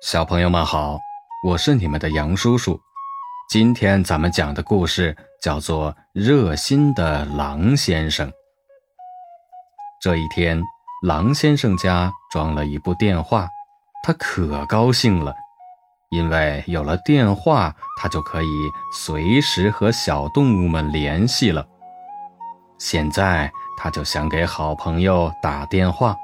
小朋友们好，我是你们的杨叔叔。今天咱们讲的故事叫做《热心的狼先生》。这一天，狼先生家装了一部电话，他可高兴了，因为有了电话，他就可以随时和小动物们联系了。现在，他就想给好朋友打电话，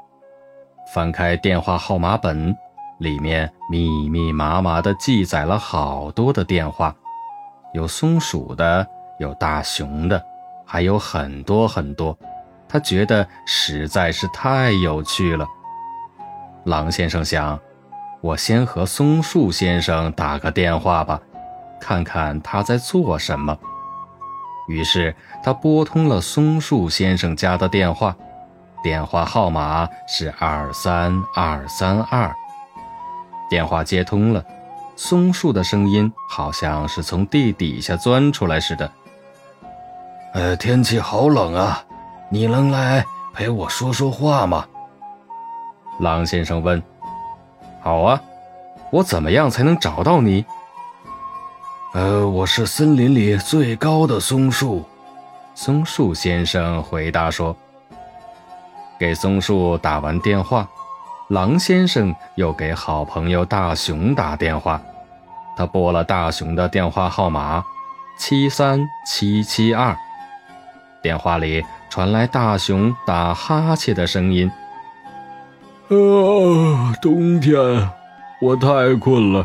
翻开电话号码本。里面密密麻麻地记载了好多的电话，有松鼠的，有大熊的，还有很多很多。他觉得实在是太有趣了。狼先生想，我先和松树先生打个电话吧，看看他在做什么。于是他拨通了松树先生家的电话，电话号码是二三二三二。电话接通了，松树的声音好像是从地底下钻出来似的。呃，天气好冷啊，你能来陪我说说话吗？狼先生问。好啊，我怎么样才能找到你？呃，我是森林里最高的松树。松树先生回答说。给松树打完电话。狼先生又给好朋友大熊打电话，他拨了大熊的电话号码，七三七七二。电话里传来大熊打哈欠的声音。啊，冬天，我太困了，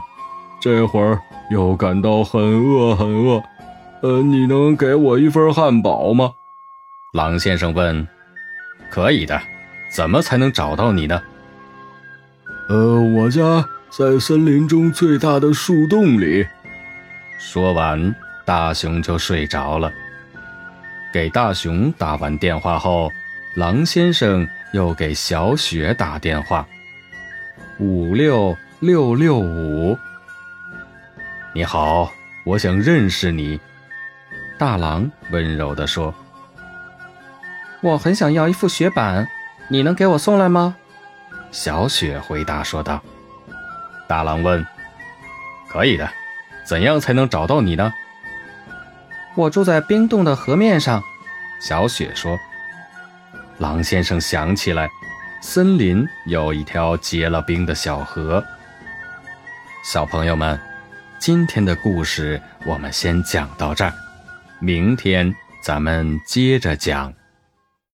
这会儿又感到很饿很饿。呃，你能给我一份汉堡吗？狼先生问。可以的，怎么才能找到你呢？呃，我家在森林中最大的树洞里。说完，大熊就睡着了。给大熊打完电话后，狼先生又给小雪打电话。五六六六五，你好，我想认识你。大狼温柔地说：“我很想要一副雪板，你能给我送来吗？”小雪回答说道：“大狼问，可以的，怎样才能找到你呢？”我住在冰冻的河面上。”小雪说。狼先生想起来，森林有一条结了冰的小河。小朋友们，今天的故事我们先讲到这儿，明天咱们接着讲。